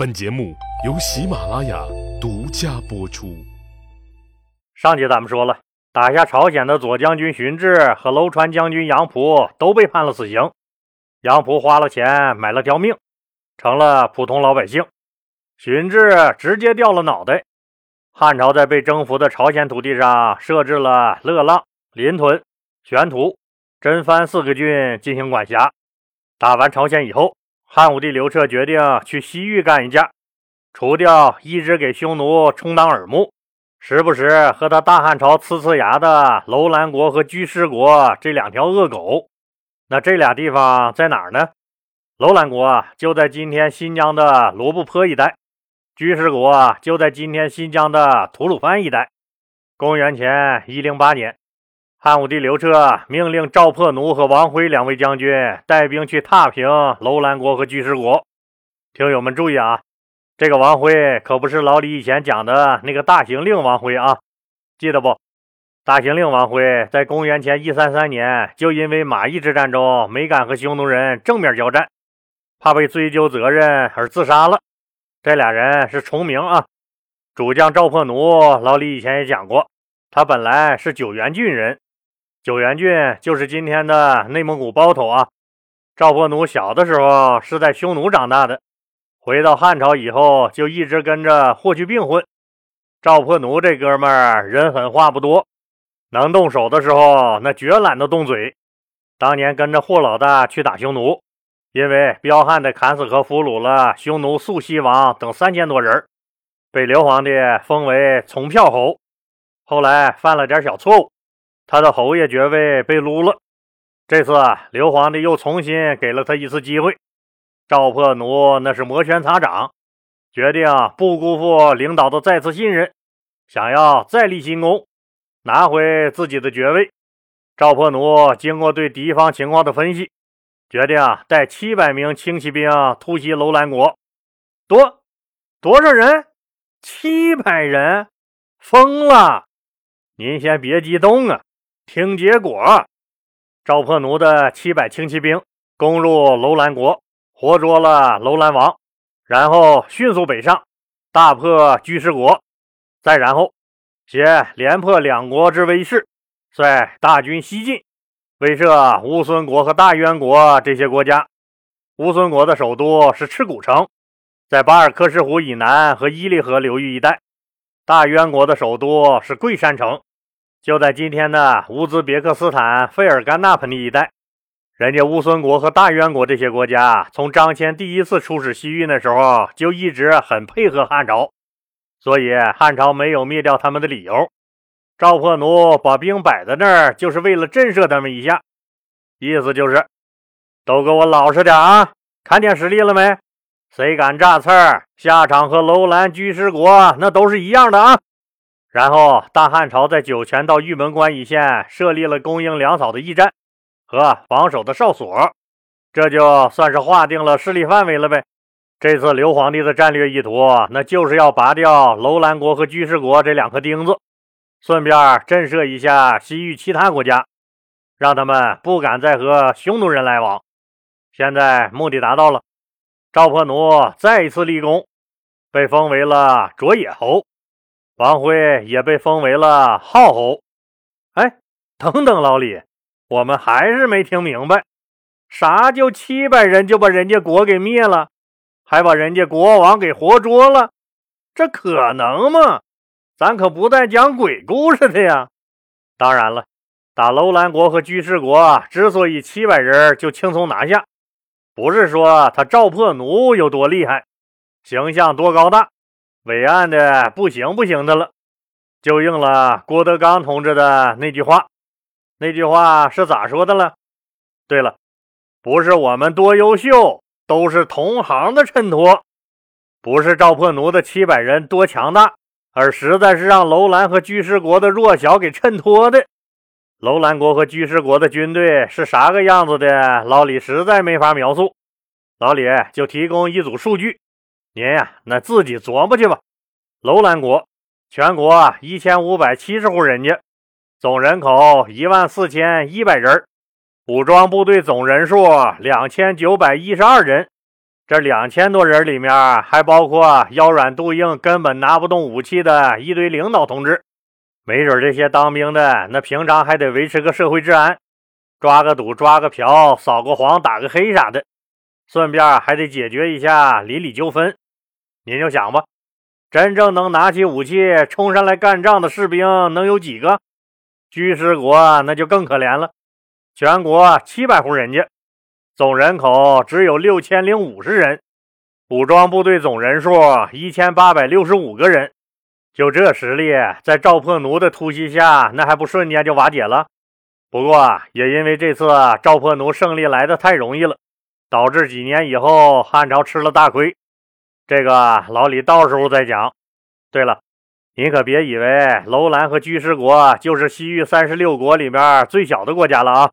本节目由喜马拉雅独家播出。上集咱们说了，打下朝鲜的左将军荀志和楼川将军杨浦都被判了死刑。杨浦花了钱买了条命，成了普通老百姓；荀志直接掉了脑袋。汉朝在被征服的朝鲜土地上设置了乐浪、临屯、玄图、真番四个郡进行管辖。打完朝鲜以后，汉武帝刘彻决定去西域干一架，除掉一直给匈奴充当耳目。时不时和他大汉朝呲呲牙的楼兰国和居师国这两条恶狗，那这俩地方在哪儿呢？楼兰国就在今天新疆的罗布泊一带，居师国就在今天新疆的吐鲁番一带。公元前一零八年，汉武帝刘彻命令赵破奴和王辉两位将军带兵去踏平楼兰国和居师国。听友们注意啊！这个王辉可不是老李以前讲的那个大行令王辉啊，记得不？大行令王辉在公元前一三三年就因为马邑之战中没敢和匈奴人正面交战，怕被追究责任而自杀了。这俩人是重名啊。主将赵破奴，老李以前也讲过，他本来是九原郡人，九原郡就是今天的内蒙古包头啊。赵破奴小的时候是在匈奴长大的。回到汉朝以后，就一直跟着霍去病混。赵破奴这哥们儿人狠话不多，能动手的时候那绝懒得动嘴。当年跟着霍老大去打匈奴，因为彪悍的砍死和俘虏了匈奴肃西王等三千多人，被刘皇帝封为从票侯。后来犯了点小错误，他的侯爷爵位被撸了。这次刘皇帝又重新给了他一次机会。赵破奴那是摩拳擦掌，决定不辜负领导的再次信任，想要再立新功，拿回自己的爵位。赵破奴经过对敌方情况的分析，决定带七百名轻骑兵突袭楼兰国。多多少人？七百人？疯了！您先别激动啊，听结果。赵破奴的七百轻骑兵攻入楼兰国。活捉了楼兰王，然后迅速北上，大破居士国，再然后携连破两国之威势，率大军西进，威慑乌孙国和大渊国这些国家。乌孙国的首都是赤古城，在巴尔喀什湖以南和伊犁河流域一带；大渊国的首都是贵山城，就在今天的乌兹别克斯坦费尔干纳盆地一带。人家乌孙国和大渊国这些国家，从张骞第一次出使西域那时候就一直很配合汉朝，所以汉朝没有灭掉他们的理由。赵破奴把兵摆在那儿，就是为了震慑他们一下，意思就是都给我老实点啊！看见实力了没？谁敢炸刺儿，下场和楼兰居士国那都是一样的啊！然后大汉朝在酒泉到玉门关一线设立了供应粮草的驿站。和防守的哨所，这就算是划定了势力范围了呗。这次刘皇帝的战略意图，那就是要拔掉楼兰国和居士国这两颗钉子，顺便震慑一下西域其他国家，让他们不敢再和匈奴人来往。现在目的达到了，赵破奴再一次立功，被封为了卓野侯，王辉也被封为了号侯。哎，等等，老李。我们还是没听明白，啥叫七百人就把人家国给灭了，还把人家国王给活捉了？这可能吗？咱可不在讲鬼故事的呀！当然了，打楼兰国和居士国之所以七百人就轻松拿下，不是说他赵破奴有多厉害，形象多高大，伟岸的不行不行的了，就应了郭德纲同志的那句话。那句话是咋说的了？对了，不是我们多优秀，都是同行的衬托。不是赵破奴的七百人多强大，而实在是让楼兰和居士国的弱小给衬托的。楼兰国和居士国的军队是啥个样子的？老李实在没法描述。老李就提供一组数据，您呀，那自己琢磨去吧。楼兰国全国一千五百七十户人家。总人口一万四千一百人，武装部队总人数两千九百一十二人，这两千多人里面还包括腰软肚硬、根本拿不动武器的一堆领导同志。没准这些当兵的，那平常还得维持个社会治安，抓个赌、抓个嫖、扫个黄、打个黑啥的，顺便还得解决一下邻里纠纷。您就想吧，真正能拿起武器冲上来干仗的士兵能有几个？居士国那就更可怜了，全国七百户人家，总人口只有六千零五十人，武装部队总人数一千八百六十五个人。就这实力，在赵破奴的突袭下，那还不瞬间就瓦解了？不过也因为这次赵破奴胜利来的太容易了，导致几年以后汉朝吃了大亏。这个老李到时候再讲。对了。你可别以为楼兰和居士国就是西域三十六国里面最小的国家了啊！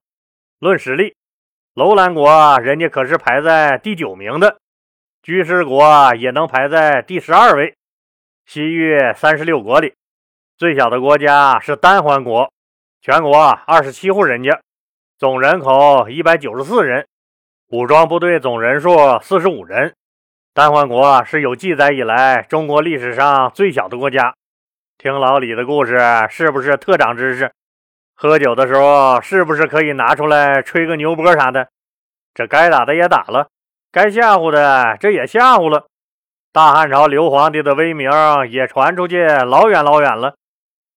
论实力，楼兰国人家可是排在第九名的，居士国也能排在第十二位。西域三十六国里最小的国家是丹桓国，全国二十七户人家，总人口一百九十四人，武装部队总人数四十五人。丹桓国是有记载以来中国历史上最小的国家。听老李的故事，是不是特长知识？喝酒的时候，是不是可以拿出来吹个牛波啥的？这该打的也打了，该吓唬的这也吓唬了。大汉朝刘皇帝的威名也传出去老远老远了。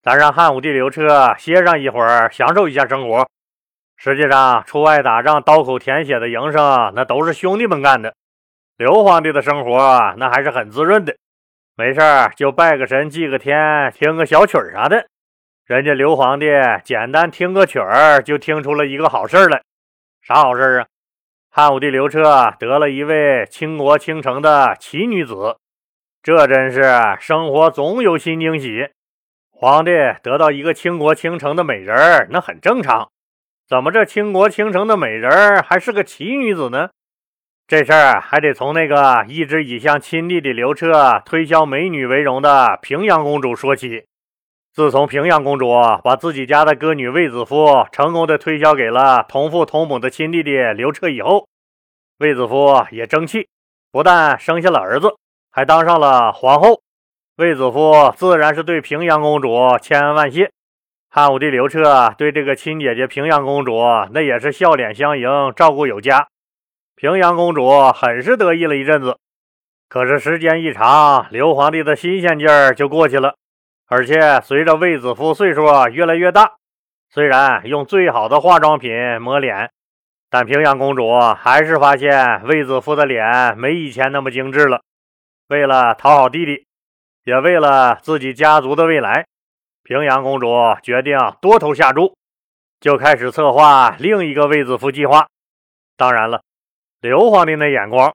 咱让汉武帝刘彻歇上一会儿，享受一下生活。实际上，出外打仗刀口舔血的营生，那都是兄弟们干的。刘皇帝的生活那还是很滋润的。没事儿就拜个神、祭个天、听个小曲儿啥的。人家刘皇帝简单听个曲儿，就听出了一个好事来。啥好事啊？汉武帝刘彻得了一位倾国倾城的奇女子。这真是生活总有新惊喜。皇帝得到一个倾国倾城的美人儿，那很正常。怎么这倾国倾城的美人还是个奇女子呢？这事儿还得从那个一直以向亲弟弟刘彻推销美女为荣的平阳公主说起。自从平阳公主把自己家的歌女卫子夫成功的推销给了同父同母的亲弟弟刘彻以后，卫子夫也争气，不但生下了儿子，还当上了皇后。卫子夫自然是对平阳公主千恩万谢。汉武帝刘彻对这个亲姐姐平阳公主，那也是笑脸相迎，照顾有加。平阳公主很是得意了一阵子，可是时间一长，刘皇帝的新鲜劲儿就过去了。而且随着卫子夫岁数越来越大，虽然用最好的化妆品抹脸，但平阳公主还是发现卫子夫的脸没以前那么精致了。为了讨好弟弟，也为了自己家族的未来，平阳公主决定多头下注，就开始策划另一个卫子夫计划。当然了。刘皇帝那眼光，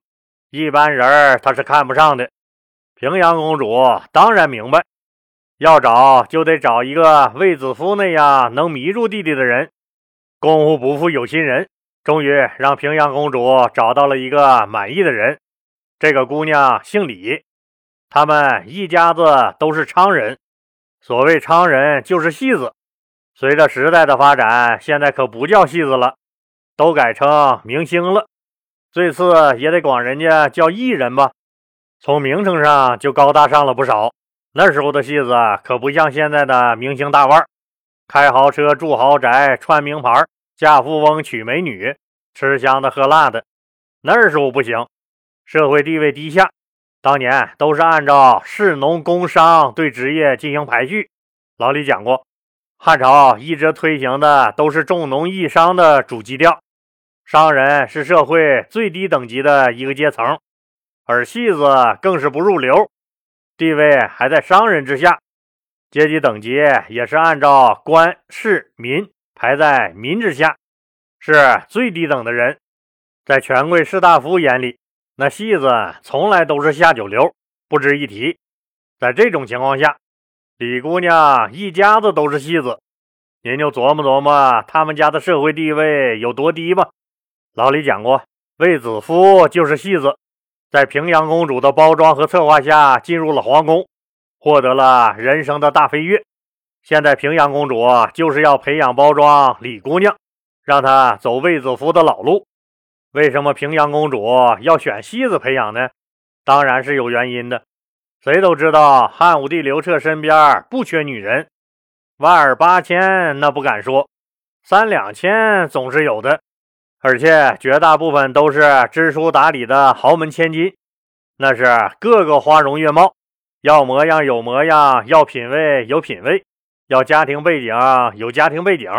一般人他是看不上的。平阳公主当然明白，要找就得找一个卫子夫那样能迷住弟弟的人。功夫不负有心人，终于让平阳公主找到了一个满意的人。这个姑娘姓李，他们一家子都是昌人。所谓昌人，就是戏子。随着时代的发展，现在可不叫戏子了，都改成明星了。最次也得管人家叫艺人吧，从名称上就高大上了不少。那时候的戏子可不像现在的明星大腕，开豪车、住豪宅、穿名牌、嫁富翁、娶美女、吃香的喝辣的。那时候不行，社会地位低下。当年都是按照士农工商对职业进行排序。老李讲过，汉朝一直推行的都是重农抑商的主基调。商人是社会最低等级的一个阶层，而戏子更是不入流，地位还在商人之下，阶级等级也是按照官士民排在民之下，是最低等的人。在权贵士大夫眼里，那戏子从来都是下九流，不值一提。在这种情况下，李姑娘一家子都是戏子，您就琢磨琢磨他们家的社会地位有多低吧。老李讲过，卫子夫就是戏子，在平阳公主的包装和策划下进入了皇宫，获得了人生的大飞跃。现在平阳公主就是要培养包装李姑娘，让她走卫子夫的老路。为什么平阳公主要选戏子培养呢？当然是有原因的。谁都知道汉武帝刘彻身边不缺女人，万儿八千那不敢说，三两千总是有的，而且绝大部分都是知书达理的豪门千金，那是个个花容月貌，要模样有模样，要品味有品味，要家庭背景有家庭背景。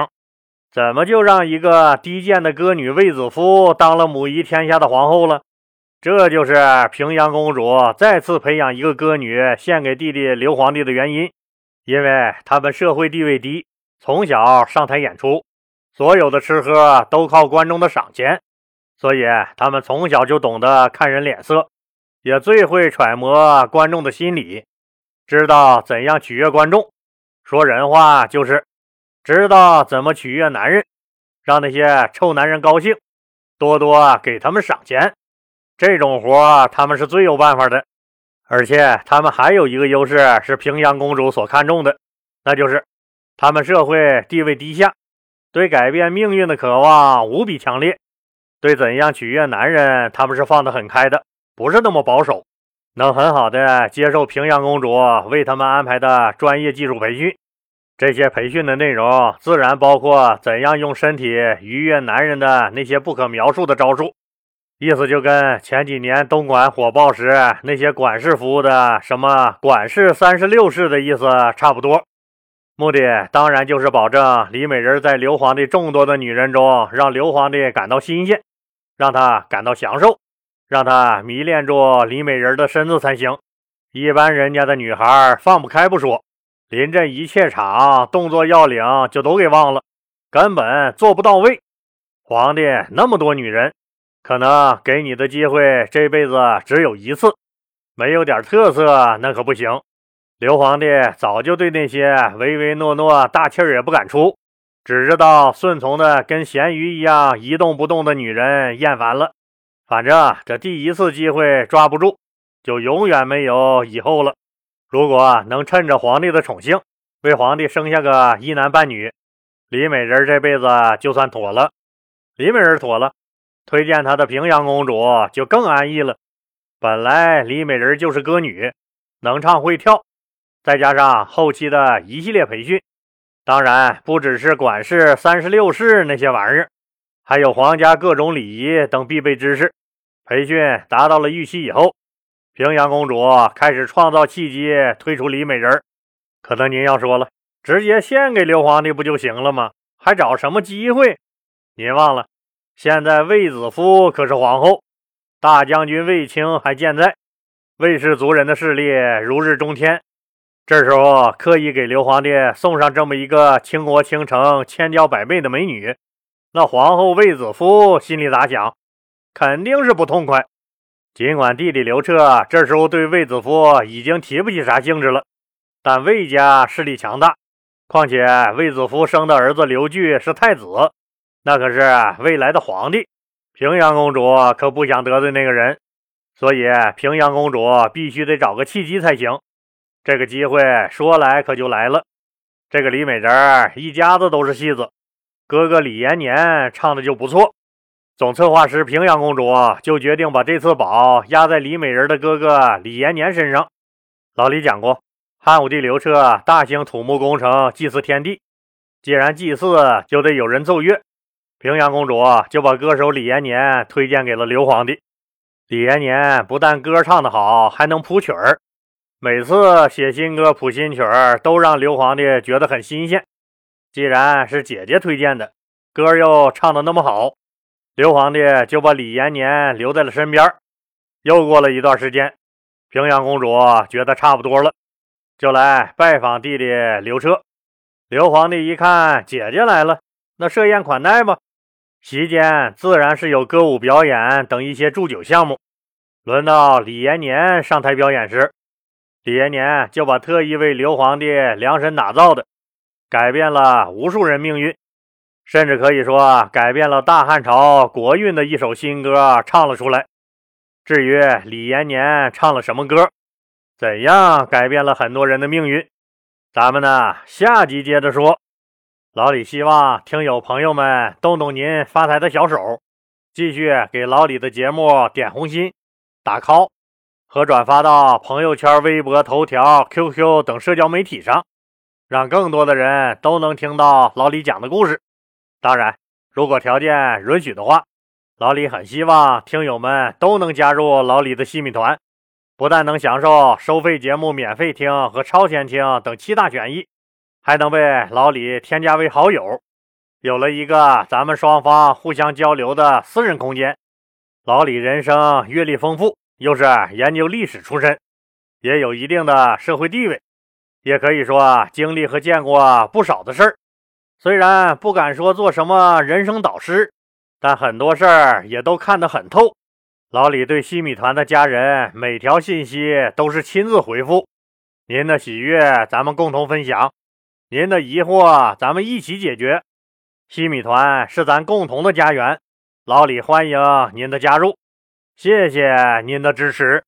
怎么就让一个低贱的歌女卫子夫当了母仪天下的皇后了？这就是平阳公主再次培养一个歌女献给弟弟刘皇帝的原因，因为他们社会地位低，从小上台演出，所有的吃喝都靠观众的赏钱，所以他们从小就懂得看人脸色，也最会揣摩观众的心理，知道怎样取悦观众。说人话就是。知道怎么取悦男人，让那些臭男人高兴，多多给他们赏钱。这种活他们是最有办法的。而且他们还有一个优势是平阳公主所看重的，那就是他们社会地位低下，对改变命运的渴望无比强烈。对怎样取悦男人，他们是放得很开的，不是那么保守，能很好的接受平阳公主为他们安排的专业技术培训。这些培训的内容自然包括怎样用身体愉悦男人的那些不可描述的招数，意思就跟前几年东莞火爆时那些管事服务的什么管事三十六式的意思差不多。目的当然就是保证李美人在刘皇帝众多的女人中，让刘皇帝感到新鲜，让他感到享受，让他迷恋住李美人的身子才行。一般人家的女孩放不开不说。临阵一怯场，动作要领就都给忘了，根本做不到位。皇帝那么多女人，可能给你的机会这辈子只有一次，没有点特色那可不行。刘皇帝早就对那些唯唯诺诺、大气儿也不敢出，只知道顺从的跟咸鱼一样一动不动的女人厌烦了。反正这第一次机会抓不住，就永远没有以后了。如果能趁着皇帝的宠幸，为皇帝生下个一男半女，李美人这辈子就算妥了。李美人妥了，推荐她的平阳公主就更安逸了。本来李美人就是歌女，能唱会跳，再加上后期的一系列培训，当然不只是管事三十六式那些玩意儿，还有皇家各种礼仪等必备知识。培训达到了预期以后。平阳公主开始创造契机，推出李美人。可能您要说了，直接献给刘皇帝不就行了吗？还找什么机会？您忘了，现在卫子夫可是皇后，大将军卫青还健在，卫氏族人的势力如日中天。这时候刻意给刘皇帝送上这么一个倾国倾城、千娇百媚的美女，那皇后卫子夫心里咋想？肯定是不痛快。尽管弟弟刘彻这时候对卫子夫已经提不起啥兴致了，但卫家势力强大，况且卫子夫生的儿子刘据是太子，那可是未来的皇帝。平阳公主可不想得罪那个人，所以平阳公主必须得找个契机才行。这个机会说来可就来了。这个李美人一家子都是戏子，哥哥李延年唱的就不错。总策划师平阳公主就决定把这次宝压在李美人的哥哥李延年身上。老李讲过，汉武帝刘彻大兴土木工程，祭祀天地。既然祭祀，就得有人奏乐。平阳公主就把歌手李延年推荐给了刘皇帝。李延年不但歌唱得好，还能谱曲儿。每次写新歌、谱新曲儿，都让刘皇帝觉得很新鲜。既然是姐姐推荐的，歌又唱得那么好。刘皇帝就把李延年留在了身边。又过了一段时间，平阳公主觉得差不多了，就来拜访弟弟刘彻。刘皇帝一看姐姐来了，那设宴款待吧。席间自然是有歌舞表演等一些祝酒项目。轮到李延年上台表演时，李延年就把特意为刘皇帝量身打造的、改变了无数人命运。甚至可以说改变了大汉朝国运的一首新歌唱了出来。至于李延年唱了什么歌，怎样改变了很多人的命运，咱们呢下集接着说。老李希望听友朋友们动动您发财的小手，继续给老李的节目点红心、打 call 和转发到朋友圈、微博、头条、QQ 等社交媒体上，让更多的人都能听到老李讲的故事。当然，如果条件允许的话，老李很希望听友们都能加入老李的细米团，不但能享受收费节目免费听和超前听等七大权益，还能被老李添加为好友。有了一个咱们双方互相交流的私人空间，老李人生阅历丰富，又是研究历史出身，也有一定的社会地位，也可以说经历和见过不少的事儿。虽然不敢说做什么人生导师，但很多事儿也都看得很透。老李对西米团的家人每条信息都是亲自回复，您的喜悦咱们共同分享，您的疑惑咱们一起解决。西米团是咱共同的家园，老李欢迎您的加入，谢谢您的支持。